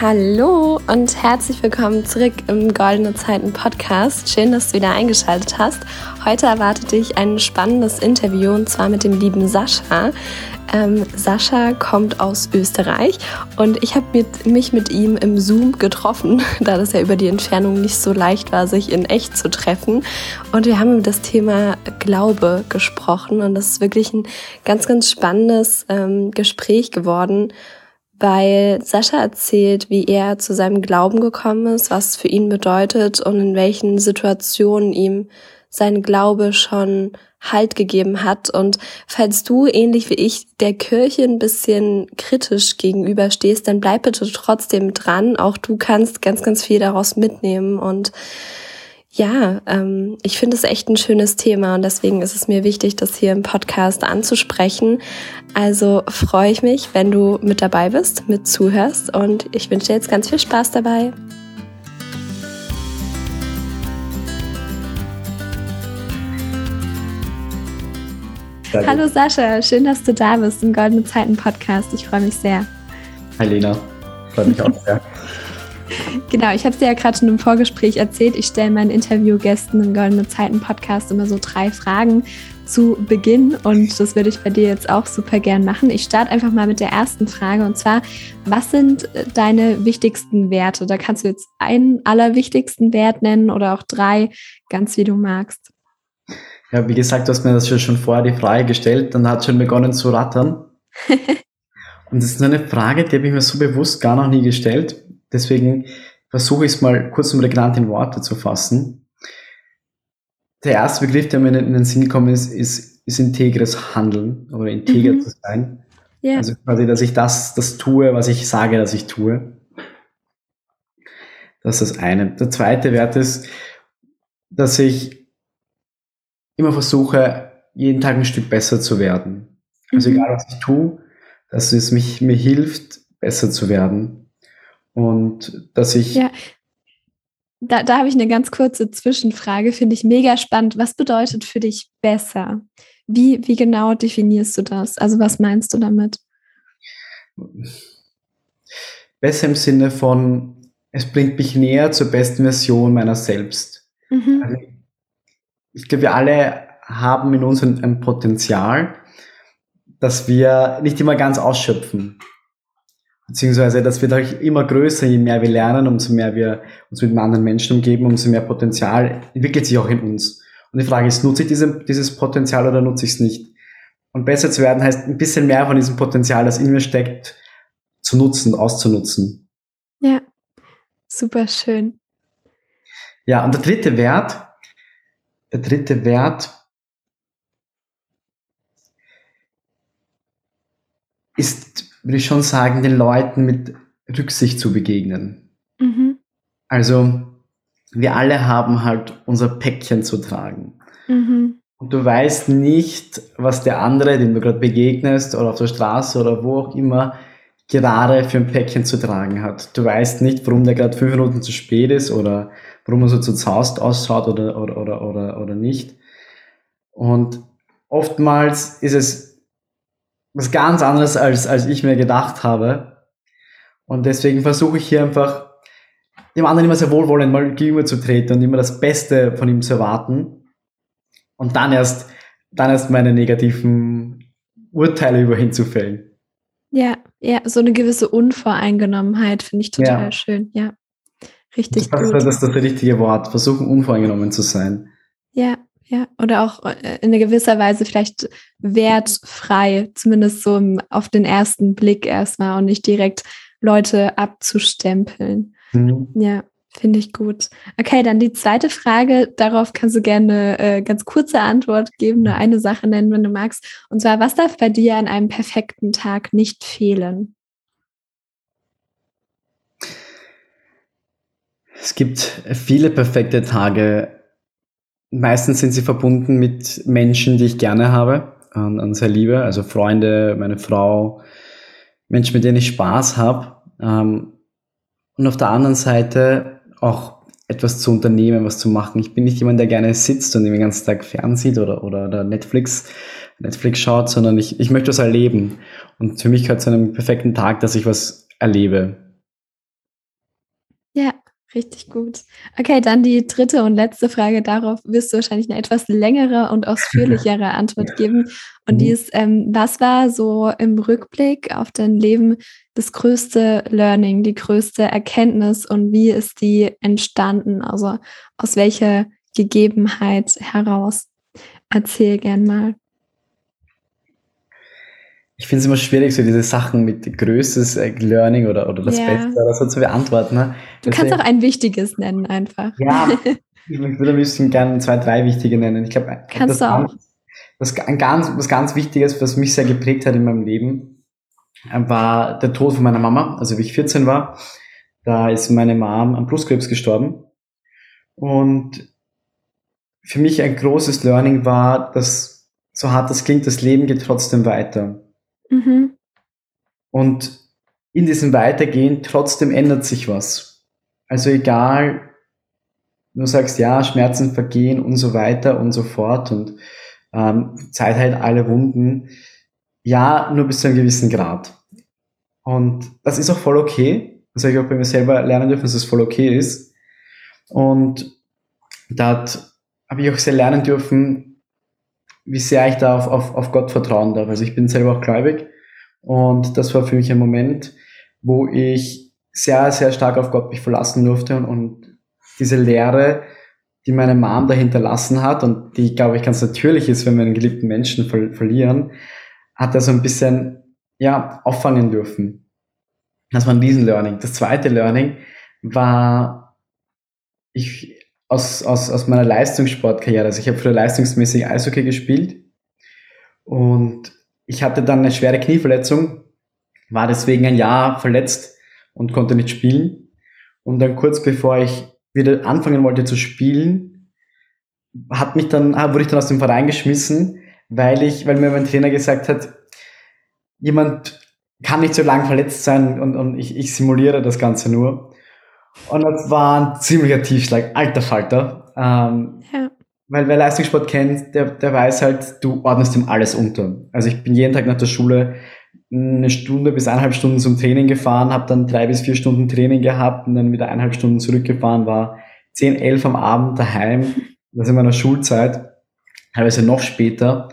Hallo und herzlich willkommen zurück im Goldene Zeiten Podcast. Schön, dass du wieder eingeschaltet hast. Heute erwartet dich ein spannendes Interview und zwar mit dem lieben Sascha. Ähm, Sascha kommt aus Österreich und ich habe mich mit ihm im Zoom getroffen, da das ja über die Entfernung nicht so leicht war, sich in echt zu treffen. Und wir haben über das Thema Glaube gesprochen und das ist wirklich ein ganz, ganz spannendes ähm, Gespräch geworden weil Sascha erzählt, wie er zu seinem Glauben gekommen ist, was für ihn bedeutet und in welchen Situationen ihm sein Glaube schon Halt gegeben hat. Und falls du, ähnlich wie ich, der Kirche ein bisschen kritisch gegenüberstehst, dann bleib bitte trotzdem dran. Auch du kannst ganz, ganz viel daraus mitnehmen und ja, ähm, ich finde es echt ein schönes Thema und deswegen ist es mir wichtig, das hier im Podcast anzusprechen. Also freue ich mich, wenn du mit dabei bist, mit zuhörst und ich wünsche dir jetzt ganz viel Spaß dabei. Danke. Hallo Sascha, schön, dass du da bist im Goldene Zeiten Podcast. Ich freue mich sehr. Hi Lena, freue mich auch sehr. Genau, ich habe es dir ja gerade schon im Vorgespräch erzählt. Ich stelle meinen Interviewgästen im Goldene Zeiten Podcast immer so drei Fragen zu Beginn und das würde ich bei dir jetzt auch super gern machen. Ich starte einfach mal mit der ersten Frage und zwar, was sind äh, deine wichtigsten Werte? Da kannst du jetzt einen allerwichtigsten Wert nennen oder auch drei, ganz wie du magst. Ja, wie gesagt, du hast mir das schon vorher die Frage gestellt, dann hat schon begonnen zu rattern. und das ist eine Frage, die habe ich mir so bewusst gar noch nie gestellt. Deswegen versuche ich es mal kurz und prägnant in Worte zu fassen. Der erste Begriff, der mir in den Sinn gekommen ist, ist, ist integres Handeln oder integer mhm. zu sein. Yeah. Also quasi, dass ich das, das tue, was ich sage, dass ich tue. Das ist das eine. Der zweite Wert ist, dass ich immer versuche, jeden Tag ein Stück besser zu werden. Also mhm. egal, was ich tue, dass es mich, mir hilft, besser zu werden. Und dass ich. Ja. Da, da habe ich eine ganz kurze Zwischenfrage, finde ich mega spannend. Was bedeutet für dich besser? Wie, wie genau definierst du das? Also was meinst du damit? Besser im Sinne von, es bringt mich näher zur besten Version meiner selbst. Mhm. Also ich glaube, wir alle haben in uns ein, ein Potenzial, das wir nicht immer ganz ausschöpfen beziehungsweise das wird auch immer größer, je mehr wir lernen, umso mehr wir uns mit anderen Menschen umgeben, umso mehr Potenzial entwickelt sich auch in uns. Und die Frage ist, nutze ich diese, dieses Potenzial oder nutze ich es nicht? Und besser zu werden heißt, ein bisschen mehr von diesem Potenzial, das in mir steckt, zu nutzen, auszunutzen. Ja, super schön. Ja, und der dritte Wert, der dritte Wert ist würde ich schon sagen, den Leuten mit Rücksicht zu begegnen. Mhm. Also wir alle haben halt unser Päckchen zu tragen. Mhm. Und du weißt nicht, was der andere, dem du gerade begegnest oder auf der Straße oder wo auch immer, gerade für ein Päckchen zu tragen hat. Du weißt nicht, warum der gerade fünf Minuten zu spät ist oder warum er so zu zaust ausschaut oder, oder, oder, oder, oder nicht. Und oftmals ist es was ganz anderes, als, als ich mir gedacht habe. Und deswegen versuche ich hier einfach, dem anderen immer sehr wohlwollend mal gegenüber zu treten und immer das Beste von ihm zu erwarten. Und dann erst, dann erst meine negativen Urteile über ihn zu fällen. Ja, ja, so eine gewisse Unvoreingenommenheit finde ich total ja. schön. Ja, richtig. Das, gut. das ist das richtige Wort. Versuchen, unvoreingenommen zu sein. Ja, ja, oder auch äh, in gewisser Weise vielleicht wertfrei, zumindest so auf den ersten Blick erstmal und nicht direkt Leute abzustempeln. Mhm. Ja, finde ich gut. Okay, dann die zweite Frage. Darauf kannst du gerne äh, ganz kurze Antwort geben, nur eine Sache nennen, wenn du magst. Und zwar, was darf bei dir an einem perfekten Tag nicht fehlen? Es gibt viele perfekte Tage Meistens sind sie verbunden mit Menschen, die ich gerne habe und, und sehr liebe, also Freunde, meine Frau, Menschen, mit denen ich Spaß habe. Ähm, und auf der anderen Seite auch etwas zu unternehmen, was zu machen. Ich bin nicht jemand, der gerne sitzt und den ganzen Tag fernsieht oder, oder, oder Netflix, Netflix schaut, sondern ich, ich möchte was erleben. Und für mich gehört zu einem perfekten Tag, dass ich was erlebe. Richtig gut. Okay, dann die dritte und letzte Frage. Darauf wirst du wahrscheinlich eine etwas längere und ausführlichere Antwort geben. Und die mhm. ist, ähm, was war so im Rückblick auf dein Leben das größte Learning, die größte Erkenntnis und wie ist die entstanden? Also aus welcher Gegebenheit heraus? Erzähl gern mal. Ich finde es immer schwierig, so diese Sachen mit größtes äh, Learning oder, oder das yeah. Beste oder so zu beantworten. Ne? Du kannst auch ein wichtiges nennen einfach. Ja, ich würde am liebsten gerne zwei, drei wichtige nennen. Ich glaube, kannst du auch. Was, ein ganz, was ganz Wichtiges, was mich sehr geprägt hat in meinem Leben, äh, war der Tod von meiner Mama. Also wie ich 14 war, da ist meine Mom am Brustkrebs gestorben. Und für mich ein großes Learning war, dass so hart das klingt, das Leben geht trotzdem weiter. Mhm. Und in diesem Weitergehen trotzdem ändert sich was. Also egal, du sagst, ja, Schmerzen vergehen und so weiter und so fort und ähm, Zeit halt alle Wunden. Ja, nur bis zu einem gewissen Grad. Und das ist auch voll okay. Habe ich auch bei mir selber lernen dürfen, dass es das voll okay ist. Und da habe ich auch sehr lernen dürfen, wie sehr ich da auf, auf, auf Gott vertrauen darf. Also ich bin selber auch gläubig und das war für mich ein Moment, wo ich sehr, sehr stark auf Gott mich verlassen durfte und, und diese Lehre, die meine Mom da hinterlassen hat und die, glaube ich, ganz natürlich ist, wenn wir einen geliebten Menschen ver verlieren, hat er so ein bisschen, ja, auffangen dürfen. Das war ein Riesen-Learning. Das zweite Learning war, ich, aus, aus, aus meiner Leistungssportkarriere. Also ich habe früher leistungsmäßig Eishockey gespielt und ich hatte dann eine schwere Knieverletzung, war deswegen ein Jahr verletzt und konnte nicht spielen. Und dann kurz bevor ich wieder anfangen wollte zu spielen, hat mich dann, ah, wurde ich dann aus dem Verein geschmissen, weil ich, weil mir mein Trainer gesagt hat, jemand kann nicht so lange verletzt sein und, und ich, ich simuliere das Ganze nur. Und das war ein ziemlicher Tiefschlag, alter Falter. Ähm, ja. Weil wer Leistungssport kennt, der, der weiß halt, du ordnest ihm alles unter. Also ich bin jeden Tag nach der Schule eine Stunde bis eineinhalb Stunden zum Training gefahren, habe dann drei bis vier Stunden Training gehabt und dann wieder eineinhalb Stunden zurückgefahren, war zehn, elf am Abend daheim, das in meiner Schulzeit, teilweise noch später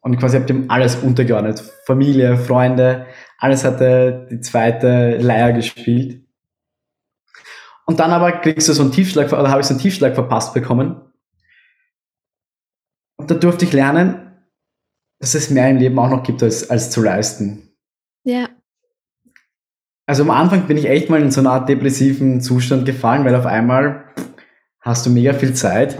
und quasi habe dem alles untergeordnet. Familie, Freunde, alles hatte die zweite Leier gespielt. Und dann aber kriegst du so einen Tiefschlag, oder habe ich so einen Tiefschlag verpasst bekommen. Und da durfte ich lernen, dass es mehr im Leben auch noch gibt, als, als zu leisten. Ja. Also am Anfang bin ich echt mal in so eine Art depressiven Zustand gefallen, weil auf einmal hast du mega viel Zeit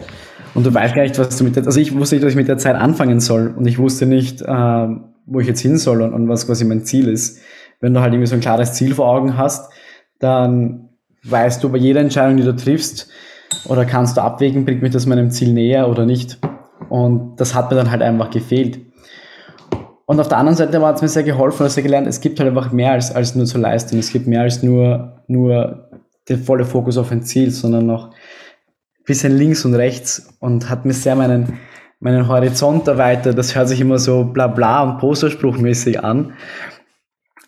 und du weißt gar nicht, was du mit der, also ich wusste nicht, was ich mit der Zeit anfangen soll und ich wusste nicht, äh, wo ich jetzt hin soll und, und was quasi mein Ziel ist. Wenn du halt irgendwie so ein klares Ziel vor Augen hast, dann weißt du bei jeder Entscheidung, die du triffst, oder kannst du abwägen, bringt mich das meinem Ziel näher oder nicht. Und das hat mir dann halt einfach gefehlt. Und auf der anderen Seite hat es mir sehr geholfen, dass ich gelernt, es gibt halt einfach mehr als, als nur zu leisten. Es gibt mehr als nur, nur der volle Fokus auf ein Ziel, sondern noch ein bisschen links und rechts und hat mir sehr meinen, meinen Horizont erweitert. Das hört sich immer so bla bla und posterspruchmäßig an.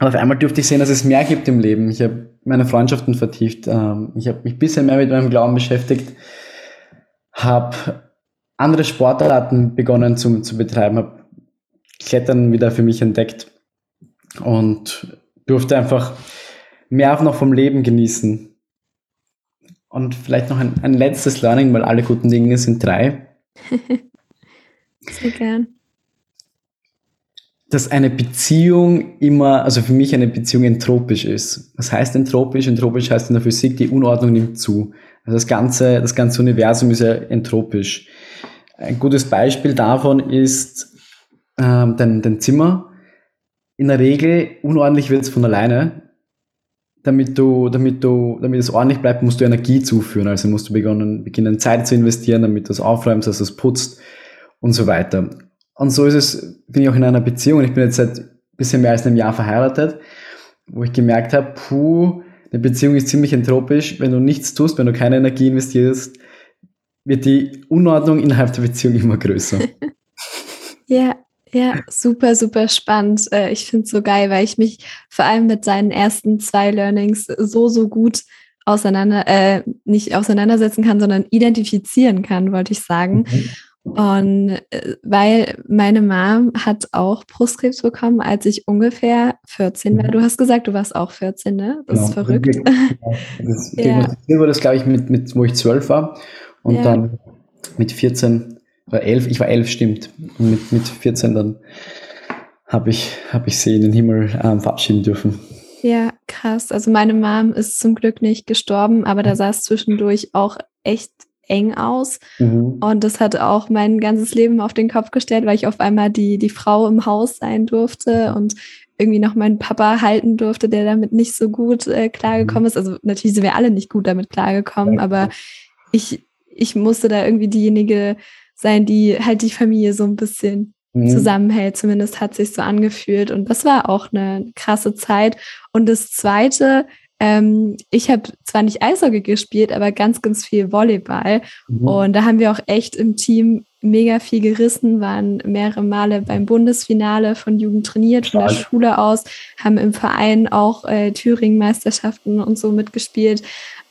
Aber auf einmal dürfte ich sehen, dass es mehr gibt im Leben. Ich habe meine Freundschaften vertieft. Ähm, ich habe mich bisschen mehr mit meinem Glauben beschäftigt. Habe andere Sportarten begonnen zu, zu betreiben. Habe Klettern wieder für mich entdeckt. Und durfte einfach mehr noch vom Leben genießen. Und vielleicht noch ein, ein letztes Learning, weil alle guten Dinge sind drei. Sehr gern dass eine Beziehung immer, also für mich eine Beziehung entropisch ist. Was heißt entropisch? Entropisch heißt in der Physik, die Unordnung nimmt zu. Also das ganze, das ganze Universum ist ja entropisch. Ein gutes Beispiel davon ist ähm, dein, dein Zimmer. In der Regel, unordentlich wird es von alleine. Damit du, damit du, damit es ordentlich bleibt, musst du Energie zuführen. Also musst du beginnen, beginnen Zeit zu investieren, damit du es aufräumst, dass du es putzt und so weiter. Und so ist es, bin ich auch in einer Beziehung ich bin jetzt seit ein bisschen mehr als einem Jahr verheiratet, wo ich gemerkt habe, puh, eine Beziehung ist ziemlich entropisch. Wenn du nichts tust, wenn du keine Energie investierst, wird die Unordnung innerhalb der Beziehung immer größer. ja, ja, super, super spannend. Äh, ich finde es so geil, weil ich mich vor allem mit seinen ersten zwei Learnings so, so gut auseinander, äh, nicht auseinandersetzen kann, sondern identifizieren kann, wollte ich sagen. Mhm. Und äh, weil meine Mom hat auch Brustkrebs bekommen, als ich ungefähr 14 war. Mhm. Du hast gesagt, du warst auch 14, ne? Das genau. ist verrückt. Das ja. wurde das, glaube ich, mit, mit, wo ich 12 war. Und ja. dann mit 14 oder 11, ich war 11, stimmt. Und mit, mit 14 dann habe ich, hab ich sie in den Himmel ähm, verabschieden dürfen. Ja, krass. Also meine Mom ist zum Glück nicht gestorben, aber da es zwischendurch auch echt eng aus. Mhm. Und das hat auch mein ganzes Leben auf den Kopf gestellt, weil ich auf einmal die, die Frau im Haus sein durfte und irgendwie noch meinen Papa halten durfte, der damit nicht so gut äh, klargekommen mhm. ist. Also natürlich sind wir alle nicht gut damit klargekommen, ja. aber ich, ich musste da irgendwie diejenige sein, die halt die Familie so ein bisschen mhm. zusammenhält. Zumindest hat sich so angefühlt. Und das war auch eine krasse Zeit. Und das Zweite, ähm, ich habe zwar nicht Eishockey gespielt, aber ganz, ganz viel Volleyball. Mhm. Und da haben wir auch echt im Team mega viel gerissen, waren mehrere Male beim Bundesfinale von Jugend trainiert, von der Schule aus, haben im Verein auch äh, Thüringen-Meisterschaften und so mitgespielt.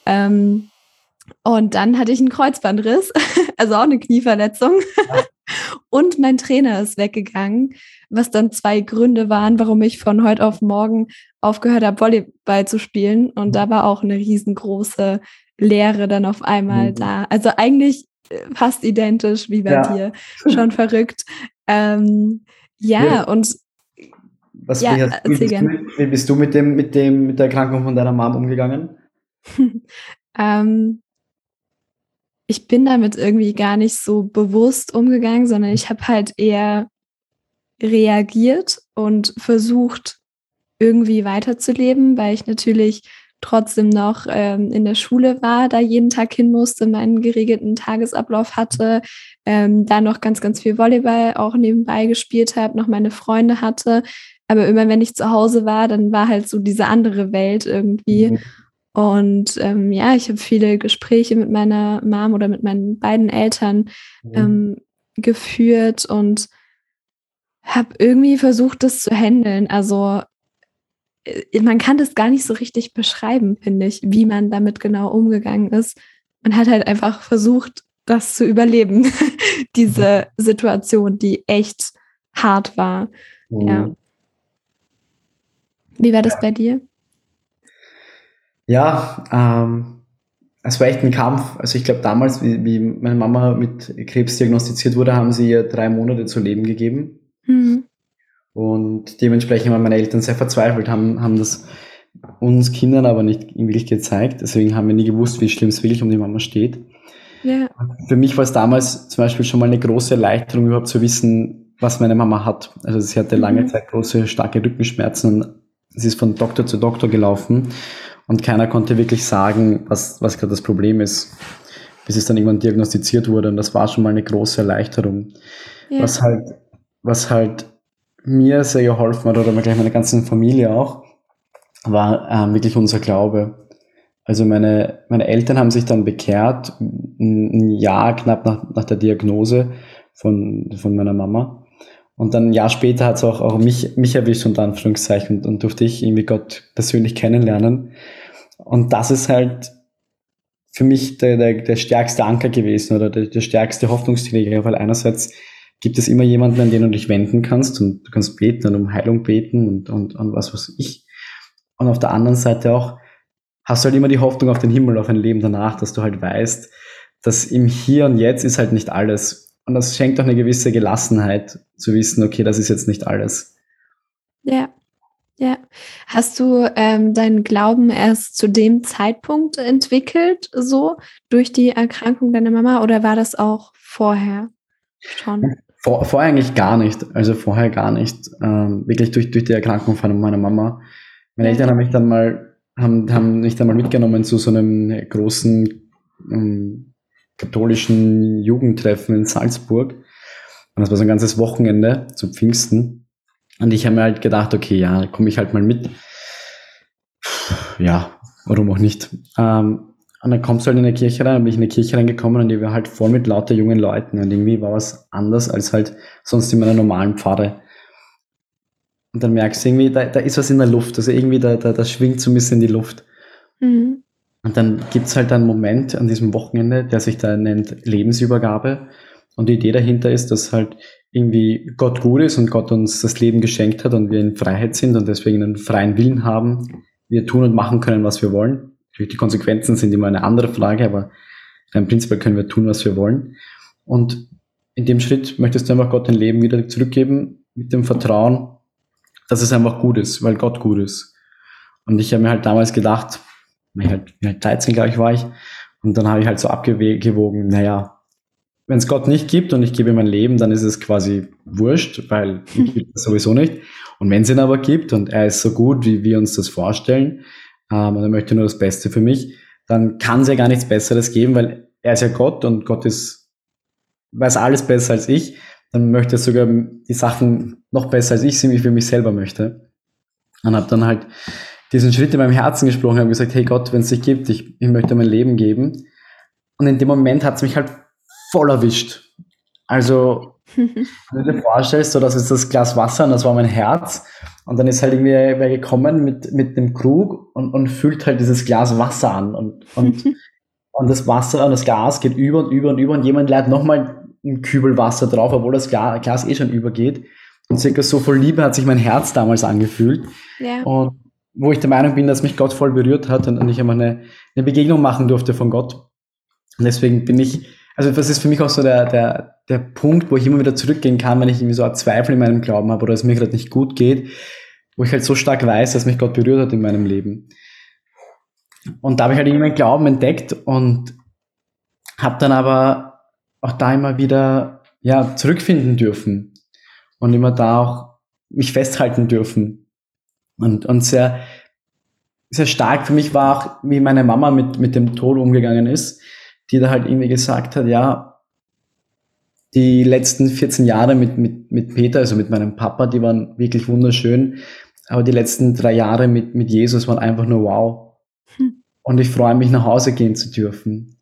Ähm, und dann hatte ich einen Kreuzbandriss, also auch eine Knieverletzung. Ja. Und mein Trainer ist weggegangen, was dann zwei Gründe waren, warum ich von heute auf morgen aufgehört habe, Volleyball zu spielen. Und da war auch eine riesengroße Lehre dann auf einmal mhm. da. Also eigentlich äh, fast identisch wie bei ja. dir. Schon verrückt. Ähm, ja, ja, und was ja, wie, wie, bist du, wie, bist du, mit dem, mit dem, mit der Erkrankung von deiner Mom umgegangen? ähm, ich bin damit irgendwie gar nicht so bewusst umgegangen, sondern ich habe halt eher reagiert und versucht, irgendwie weiterzuleben, weil ich natürlich trotzdem noch ähm, in der Schule war, da jeden Tag hin musste, meinen geregelten Tagesablauf hatte, ähm, da noch ganz, ganz viel Volleyball auch nebenbei gespielt habe, noch meine Freunde hatte. Aber immer wenn ich zu Hause war, dann war halt so diese andere Welt irgendwie. Mhm. Und ähm, ja, ich habe viele Gespräche mit meiner Mom oder mit meinen beiden Eltern mhm. ähm, geführt und habe irgendwie versucht, das zu handeln. Also äh, man kann das gar nicht so richtig beschreiben, finde ich, wie man damit genau umgegangen ist. Man hat halt einfach versucht, das zu überleben, diese Situation, die echt hart war. Mhm. Ja. Wie war das bei dir? Ja, ähm, es war echt ein Kampf. Also ich glaube damals, wie, wie, meine Mama mit Krebs diagnostiziert wurde, haben sie ihr drei Monate zu leben gegeben. Mhm. Und dementsprechend waren meine Eltern sehr verzweifelt, haben, haben das uns Kindern aber nicht in Wirklichkeit gezeigt. Deswegen haben wir nie gewusst, wie schlimm es wirklich um die Mama steht. Ja. Für mich war es damals zum Beispiel schon mal eine große Erleichterung, überhaupt zu wissen, was meine Mama hat. Also sie hatte lange mhm. Zeit große, starke Rückenschmerzen und sie ist von Doktor zu Doktor gelaufen und keiner konnte wirklich sagen, was, was gerade das Problem ist, bis es dann irgendwann diagnostiziert wurde. Und das war schon mal eine große Erleichterung. Ja. Was halt, was halt mir sehr geholfen hat, oder gleich meiner ganzen Familie auch, war ähm, wirklich unser Glaube. Also meine, meine Eltern haben sich dann bekehrt, ein Jahr knapp nach, nach der Diagnose von, von meiner Mama. Und dann ein Jahr später hat es auch, auch mich, mich erwischt, unter Anführungszeichen, und, und durfte ich irgendwie Gott persönlich kennenlernen. Und das ist halt für mich der, der, der stärkste Anker gewesen oder der, der stärkste Hoffnungsträger, weil einerseits gibt es immer jemanden, an den du dich wenden kannst und du kannst beten und um Heilung beten und, und, und was weiß ich. Und auf der anderen Seite auch hast du halt immer die Hoffnung auf den Himmel, auf ein Leben danach, dass du halt weißt, dass im Hier und Jetzt ist halt nicht alles. Und das schenkt auch eine gewisse Gelassenheit zu wissen, okay, das ist jetzt nicht alles. Ja, ja. Hast du ähm, deinen Glauben erst zu dem Zeitpunkt entwickelt, so durch die Erkrankung deiner Mama, oder war das auch vorher schon? Vor, vorher eigentlich gar nicht. Also vorher gar nicht. Ähm, wirklich durch, durch die Erkrankung von meiner Mama. Meine. Eltern haben mich dann mal, haben, haben mich dann mal mitgenommen zu so einem großen ähm, katholischen Jugendtreffen in Salzburg. Und das war so ein ganzes Wochenende zu Pfingsten. Und ich habe mir halt gedacht, okay, ja, komme ich halt mal mit. Ja, warum auch nicht. Ähm, und dann kommst du halt in eine Kirche rein, dann bin ich in eine Kirche reingekommen und die war halt voll mit lauter jungen Leuten. Und irgendwie war was anders als halt sonst in meiner normalen Pfade. Und dann merkst du irgendwie, da, da ist was in der Luft. Also irgendwie, da, da, da schwingt so ein bisschen in die Luft. Mhm. Und dann gibt's halt einen Moment an diesem Wochenende, der sich da nennt Lebensübergabe. Und die Idee dahinter ist, dass halt irgendwie Gott gut ist und Gott uns das Leben geschenkt hat und wir in Freiheit sind und deswegen einen freien Willen haben. Wir tun und machen können, was wir wollen. Die Konsequenzen sind immer eine andere Frage, aber im Prinzip können wir tun, was wir wollen. Und in dem Schritt möchtest du einfach Gott dein Leben wieder zurückgeben mit dem Vertrauen, dass es einfach gut ist, weil Gott gut ist. Und ich habe mir halt damals gedacht, halt, 13, glaube ich, war ich, und dann habe ich halt so abgewogen, naja, wenn es Gott nicht gibt und ich gebe ihm mein Leben, dann ist es quasi wurscht, weil ihn gibt es sowieso nicht. Und wenn es ihn aber gibt und er ist so gut, wie wir uns das vorstellen, ähm, und er möchte nur das Beste für mich, dann kann es ja gar nichts Besseres geben, weil er ist ja Gott und Gott ist, weiß alles besser als ich. Dann möchte er sogar die Sachen noch besser als ich sie für mich selber möchte. Und habe dann halt diesen Schritt in meinem Herzen gesprochen, habe gesagt, hey Gott, wenn es dich gibt, ich, ich möchte mein Leben geben. Und in dem Moment hat es mich halt voll erwischt. Also, wenn du dir vorstellst, so, das ist das Glas Wasser und das war mein Herz. Und dann ist halt irgendwie wer gekommen mit, mit dem Krug und, und füllt halt dieses Glas Wasser an. Und, und, und das Wasser und das Glas geht über und über und über und jemand leitet nochmal einen Kübel Wasser drauf, obwohl das Glas eh schon übergeht. Und circa so voll Liebe hat sich mein Herz damals angefühlt. Ja. Und wo ich der Meinung bin, dass mich Gott voll berührt hat und, und ich einmal eine, eine Begegnung machen durfte von Gott. Und deswegen bin ich also das ist für mich auch so der, der, der Punkt, wo ich immer wieder zurückgehen kann, wenn ich irgendwie so einen Zweifel in meinem Glauben habe oder es mir gerade nicht gut geht, wo ich halt so stark weiß, dass mich Gott berührt hat in meinem Leben. Und da habe ich halt irgendwie meinen Glauben entdeckt und habe dann aber auch da immer wieder ja zurückfinden dürfen und immer da auch mich festhalten dürfen und und sehr sehr stark für mich war auch wie meine Mama mit mit dem Tod umgegangen ist die da halt irgendwie gesagt hat, ja, die letzten 14 Jahre mit, mit, mit Peter, also mit meinem Papa, die waren wirklich wunderschön. Aber die letzten drei Jahre mit, mit Jesus waren einfach nur wow. Hm. Und ich freue mich, nach Hause gehen zu dürfen.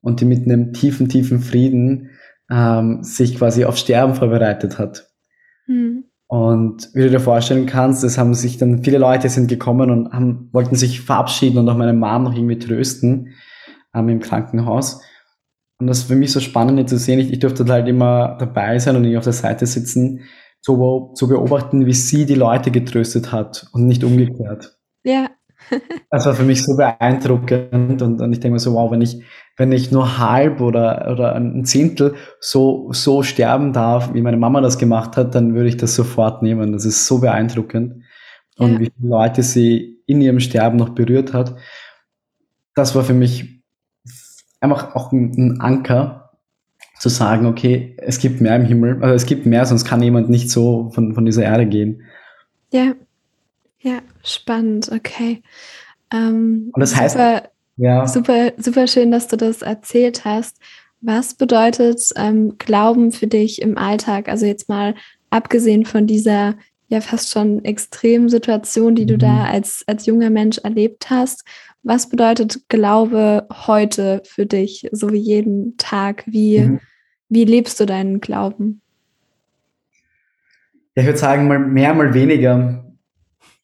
Und die mit einem tiefen, tiefen Frieden ähm, sich quasi auf Sterben vorbereitet hat. Hm. Und wie du dir vorstellen kannst, es haben sich dann viele Leute sind gekommen und haben, wollten sich verabschieden und auch meine Mom noch irgendwie trösten ähm, im Krankenhaus. Und das ist für mich so spannend zu sehen. Ich, ich durfte halt immer dabei sein und nicht auf der Seite sitzen, zu, zu beobachten, wie sie die Leute getröstet hat und nicht umgekehrt. Ja. Das war für mich so beeindruckend und, und ich denke mir so, wow, wenn ich, wenn ich nur halb oder, oder ein Zehntel so, so sterben darf, wie meine Mama das gemacht hat, dann würde ich das sofort nehmen. Das ist so beeindruckend. Und ja. wie viele Leute sie in ihrem Sterben noch berührt hat. Das war für mich einfach auch ein Anker zu sagen, okay, es gibt mehr im Himmel, also es gibt mehr, sonst kann jemand nicht so von, von dieser Erde gehen. Ja, ja, spannend, okay. Ähm, Und das super, heißt, ja. super, super schön, dass du das erzählt hast. Was bedeutet ähm, Glauben für dich im Alltag? Also jetzt mal abgesehen von dieser ja fast schon extremen Situation, die du mhm. da als, als junger Mensch erlebt hast. Was bedeutet Glaube heute für dich, so wie jeden Tag? Wie, mhm. wie lebst du deinen Glauben? Ja, ich würde sagen, mal mehr, mal weniger.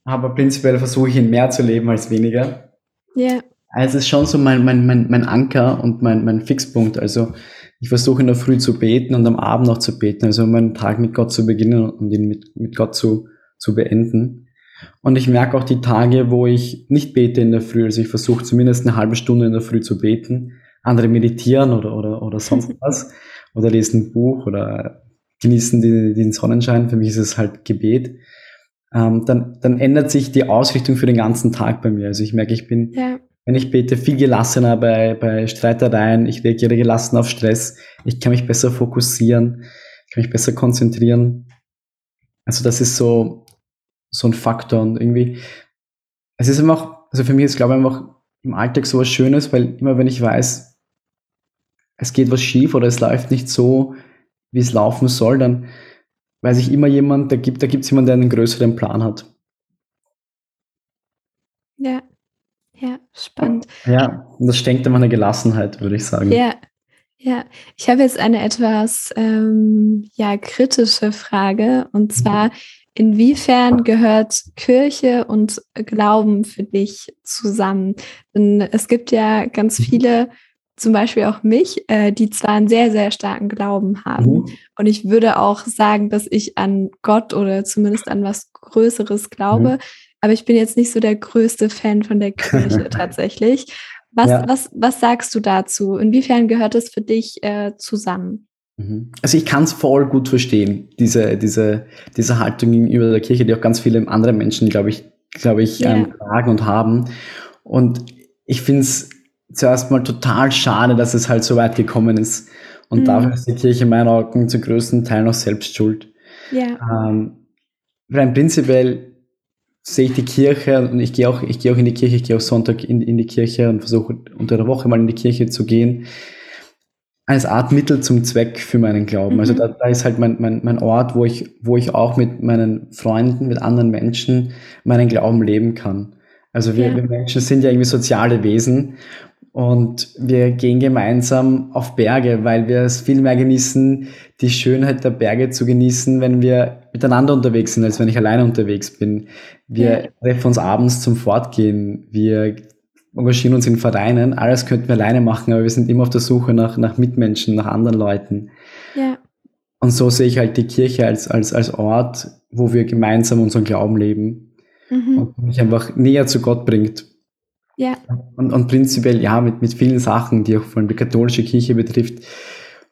Aber prinzipiell versuche ich ihn mehr zu leben als weniger. Ja. Yeah. Also es ist schon so mein, mein, mein, mein Anker und mein, mein Fixpunkt. Also ich versuche in der Früh zu beten und am Abend noch zu beten. Also meinen Tag mit Gott zu beginnen und ihn mit, mit Gott zu, zu beenden. Und ich merke auch die Tage, wo ich nicht bete in der Früh. Also ich versuche zumindest eine halbe Stunde in der Früh zu beten. Andere meditieren oder, oder, oder sonst was. Oder lesen ein Buch oder genießen die, den Sonnenschein. Für mich ist es halt Gebet. Ähm, dann, dann ändert sich die Ausrichtung für den ganzen Tag bei mir. Also ich merke, ich bin, ja. wenn ich bete, viel gelassener bei, bei Streitereien. Ich reagiere gelassen auf Stress. Ich kann mich besser fokussieren. Ich kann mich besser konzentrieren. Also das ist so, so ein Faktor und irgendwie, es ist einfach, also für mich ist, glaube ich, einfach im Alltag so was Schönes, weil immer wenn ich weiß, es geht was schief oder es läuft nicht so, wie es laufen soll, dann weiß ich immer jemand, da gibt da gibt's jemanden, der einen größeren Plan hat. Ja, ja, spannend. Ja, und das schenkt immer eine Gelassenheit, würde ich sagen. Ja, ja, ich habe jetzt eine etwas ähm, ja, kritische Frage und mhm. zwar, Inwiefern gehört Kirche und Glauben für dich zusammen? Denn es gibt ja ganz mhm. viele, zum Beispiel auch mich, äh, die zwar einen sehr, sehr starken Glauben haben. Mhm. Und ich würde auch sagen, dass ich an Gott oder zumindest an was Größeres glaube. Mhm. Aber ich bin jetzt nicht so der größte Fan von der Kirche tatsächlich. Was, ja. was, was sagst du dazu? Inwiefern gehört es für dich äh, zusammen? Mhm. Also ich kann es voll gut verstehen, diese, diese, diese Haltung gegenüber der Kirche, die auch ganz viele andere Menschen, glaube ich, glaube ich, yeah. ähm, tragen und haben. Und ich finde es zuerst mal total schade, dass es halt so weit gekommen ist. Und mhm. dafür ist die Kirche in meinen Augen zu größten Teil noch selbst schuld. Ja. Ähm, rein prinzipiell sehe ich die Kirche und ich gehe auch, ich gehe auch in die Kirche, ich gehe auch Sonntag in, in die Kirche und versuche unter der Woche mal in die Kirche zu gehen als Art Mittel zum Zweck für meinen Glauben. Also mhm. Also da, da ist halt mein, mein, mein Ort, wo ich, wo ich auch mit meinen Freunden, mit anderen Menschen meinen Glauben leben kann. Also wir, ja. wir Menschen sind ja irgendwie soziale Wesen und wir gehen gemeinsam auf Berge, weil wir es viel mehr genießen, die Schönheit der Berge zu genießen, wenn wir miteinander unterwegs sind, als wenn ich alleine unterwegs bin. Wir treffen uns abends zum Fortgehen. Wir engagieren uns in Vereinen. Alles könnten wir alleine machen, aber wir sind immer auf der Suche nach, nach Mitmenschen, nach anderen Leuten. Ja. Und so sehe ich halt die Kirche als, als, als Ort, wo wir gemeinsam unseren Glauben leben mhm. und mich einfach näher zu Gott bringt. Ja. Und, und prinzipiell, ja, mit, mit vielen Sachen, die auch vor allem die katholische Kirche betrifft,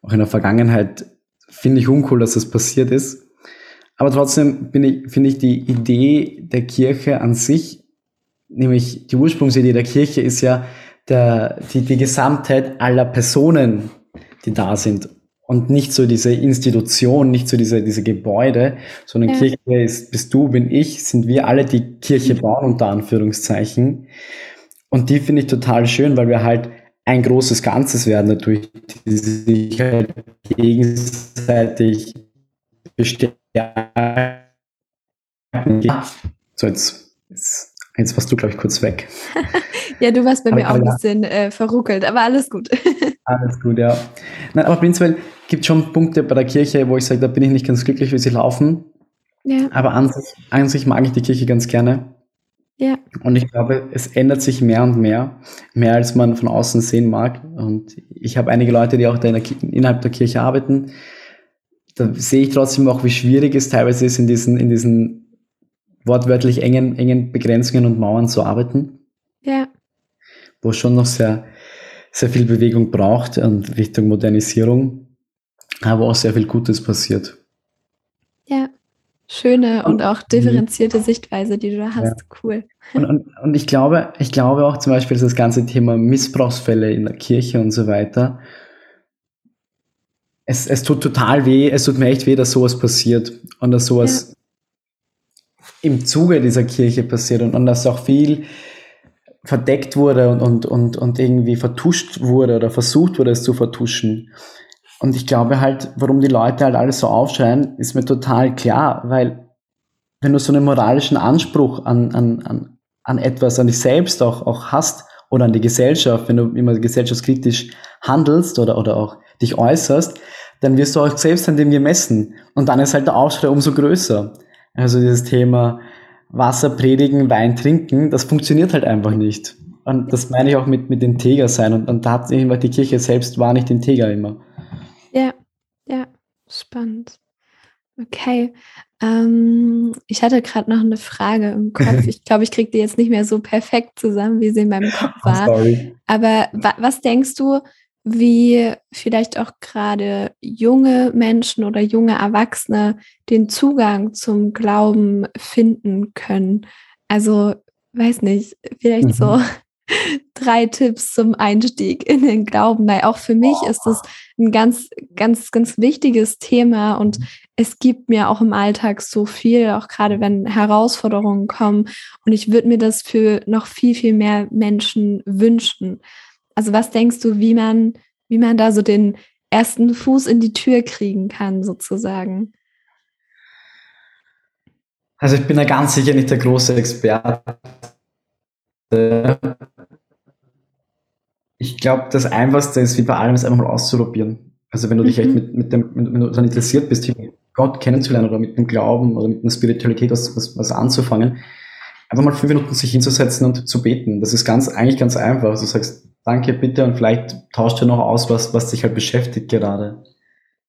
auch in der Vergangenheit, finde ich uncool, dass das passiert ist. Aber trotzdem ich, finde ich die Idee der Kirche an sich nämlich die Ursprungsidee der Kirche ist ja der, die, die Gesamtheit aller Personen, die da sind. Und nicht so diese Institution, nicht so diese, diese Gebäude, sondern ja. Kirche ist, bist du, bin ich, sind wir alle, die Kirche bauen, unter Anführungszeichen. Und die finde ich total schön, weil wir halt ein großes Ganzes werden, natürlich, die sich halt gegenseitig bestärken. So, jetzt, jetzt Jetzt warst du, glaube ich, kurz weg. ja, du warst bei aber, mir auch ein bisschen äh, verruckelt, aber alles gut. alles gut, ja. Nein, aber prinzipiell gibt es schon Punkte bei der Kirche, wo ich sage, da bin ich nicht ganz glücklich, wie sie laufen. Ja. Aber an sich, an sich mag ich die Kirche ganz gerne. Ja. Und ich glaube, es ändert sich mehr und mehr, mehr als man von außen sehen mag. Und ich habe einige Leute, die auch da in der, innerhalb der Kirche arbeiten. Da sehe ich trotzdem auch, wie schwierig es teilweise ist, in diesen, in diesen wortwörtlich engen, engen Begrenzungen und Mauern zu arbeiten. Ja. Wo es schon noch sehr, sehr viel Bewegung braucht in Richtung Modernisierung, aber auch sehr viel Gutes passiert. Ja, schöne und, auch differenzierte. Sichtweise, die du da hast. Ja. Cool. Und, und, und ich glaube, ich glaube auch zum Beispiel das ganze Thema Missbrauchsfälle in der Kirche und so weiter. Es, es tut total weh, es tut mir echt weh, dass sowas passiert und dass sowas im Zuge dieser Kirche passiert und, und dass auch viel verdeckt wurde und, und, und, und irgendwie vertuscht wurde oder versucht wurde, es zu vertuschen. Und ich glaube halt, warum die Leute halt alles so aufschreien, ist mir total klar, weil wenn du so einen moralischen Anspruch an, an, an, an etwas, an dich selbst auch, auch hast oder an die Gesellschaft, wenn du immer gesellschaftskritisch handelst oder, oder auch dich äußerst, dann wirst du auch selbst an dem gemessen. Und dann ist halt der Aufschrei umso größer. Also dieses Thema Wasser predigen, Wein trinken, das funktioniert halt einfach nicht. Und das meine ich auch mit, mit Integer sein. Und, und da hat die Kirche selbst war nicht integer immer. Spannend. Okay. Ähm, ich hatte gerade noch eine Frage im Kopf. Ich glaube, ich kriege die jetzt nicht mehr so perfekt zusammen, wie sie in meinem Kopf war. Sorry. Aber wa was denkst du, wie vielleicht auch gerade junge Menschen oder junge Erwachsene den Zugang zum Glauben finden können. Also, weiß nicht, vielleicht mhm. so drei Tipps zum Einstieg in den Glauben, weil auch für mich ist das ein ganz, ganz, ganz wichtiges Thema und mhm. es gibt mir auch im Alltag so viel, auch gerade wenn Herausforderungen kommen und ich würde mir das für noch viel, viel mehr Menschen wünschen. Also was denkst du, wie man, wie man da so den ersten Fuß in die Tür kriegen kann, sozusagen? Also ich bin da ganz sicher nicht der große Experte. Ich glaube, das Einfachste ist, wie bei allem, es einfach mal auszuprobieren. Also wenn du dich echt mhm. mit, mit dem, wenn du dann interessiert bist, Gott kennenzulernen oder mit dem Glauben oder mit einer Spiritualität was, was, was anzufangen, einfach mal fünf Minuten sich hinzusetzen und zu beten. Das ist ganz, eigentlich ganz einfach. Du sagst, danke, bitte, und vielleicht tauscht du noch aus, was, was dich halt beschäftigt gerade.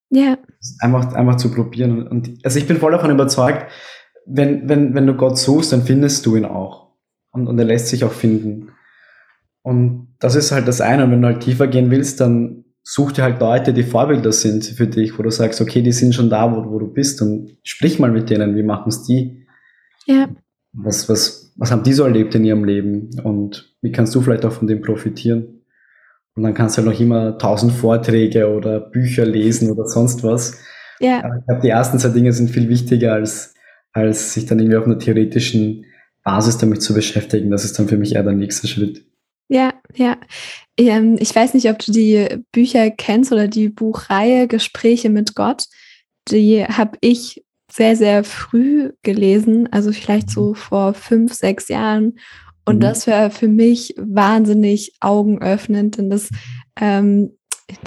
Ja. Einfach, einfach zu probieren. Und also ich bin voll davon überzeugt, wenn, wenn, wenn du Gott suchst, dann findest du ihn auch. Und, und er lässt sich auch finden. Und das ist halt das eine. Und wenn du halt tiefer gehen willst, dann such dir halt Leute, die Vorbilder sind für dich, wo du sagst, okay, die sind schon da, wo, wo du bist und sprich mal mit denen, wie machen es die? Ja. Was, was, was haben die so erlebt in ihrem Leben und wie kannst du vielleicht auch von dem profitieren? Und dann kannst du halt noch immer tausend Vorträge oder Bücher lesen oder sonst was. Ja. Aber ich glaube, die ersten zwei Dinge sind viel wichtiger, als, als sich dann irgendwie auf einer theoretischen Basis damit zu beschäftigen. Das ist dann für mich eher der nächste Schritt. Ja, ja. Ähm, ich weiß nicht, ob du die Bücher kennst oder die Buchreihe Gespräche mit Gott. Die habe ich sehr, sehr früh gelesen, also vielleicht so mhm. vor fünf, sechs Jahren. Und mhm. das war für mich wahnsinnig augenöffnend, denn das ähm,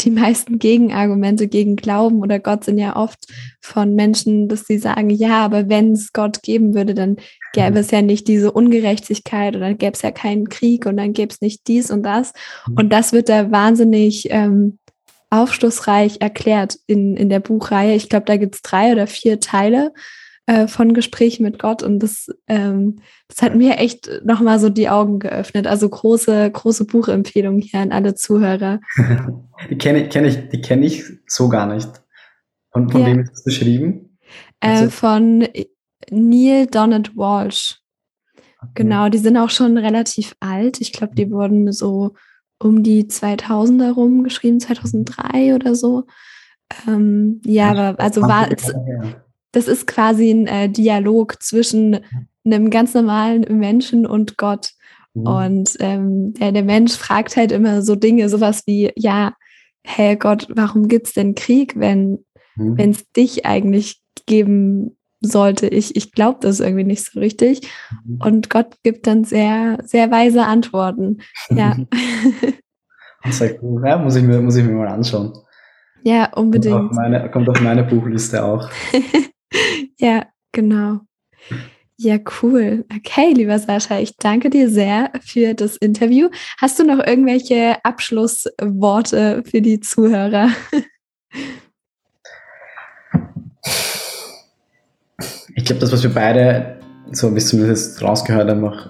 die meisten Gegenargumente gegen Glauben oder Gott sind ja oft von Menschen, dass sie sagen, ja, aber wenn es Gott geben würde, dann gäbe es ja nicht diese Ungerechtigkeit oder dann gäbe es ja keinen Krieg und dann gäbe es nicht dies und das. Mhm. Und das wird da wahnsinnig ähm, aufschlussreich erklärt in, in der Buchreihe. Ich glaube, da gibt es drei oder vier Teile äh, von Gesprächen mit Gott und das, ähm, das hat mir echt nochmal so die Augen geöffnet. Also große, große Buchempfehlung hier an alle Zuhörer. die kenne kenn ich, die kenne ich so gar nicht. Und von ja. wem ist das beschrieben? Äh, also, von Neil Donald Walsh. Okay. Genau, die sind auch schon relativ alt. Ich glaube, die wurden so um die 2000er rum geschrieben, 2003 oder so. Ähm, ja, aber also war es, das ist quasi ein äh, Dialog zwischen einem ganz normalen Menschen und Gott. Mhm. Und ähm, der, der Mensch fragt halt immer so Dinge, sowas wie, ja, hey Gott, warum gibt es denn Krieg, wenn mhm. es dich eigentlich geben sollte? Ich, ich glaube das irgendwie nicht so richtig. Mhm. Und Gott gibt dann sehr, sehr weise Antworten. Ja. Sehr cool. Ja, muss ich mir, muss ich mir mal anschauen. Ja, unbedingt. Kommt auf meine, kommt auf meine Buchliste auch. ja, genau. Ja, cool. Okay, lieber Sascha, ich danke dir sehr für das Interview. Hast du noch irgendwelche Abschlussworte für die Zuhörer? Ich glaube, das, was wir beide, so wie es zumindest rausgehört haben, auch,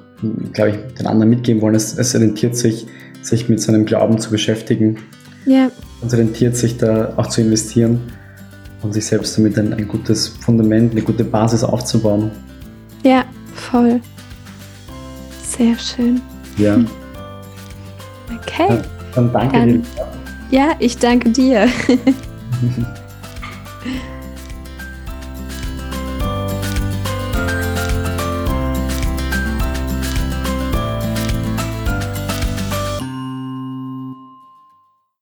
glaube ich, den anderen mitgeben wollen, es, es orientiert sich, sich mit seinem Glauben zu beschäftigen. Ja. Es orientiert sich da auch zu investieren und sich selbst damit ein, ein gutes Fundament, eine gute Basis aufzubauen. Ja, voll. Sehr schön. Ja. Okay. Dann danke Dann, dir. Ja, ich danke dir.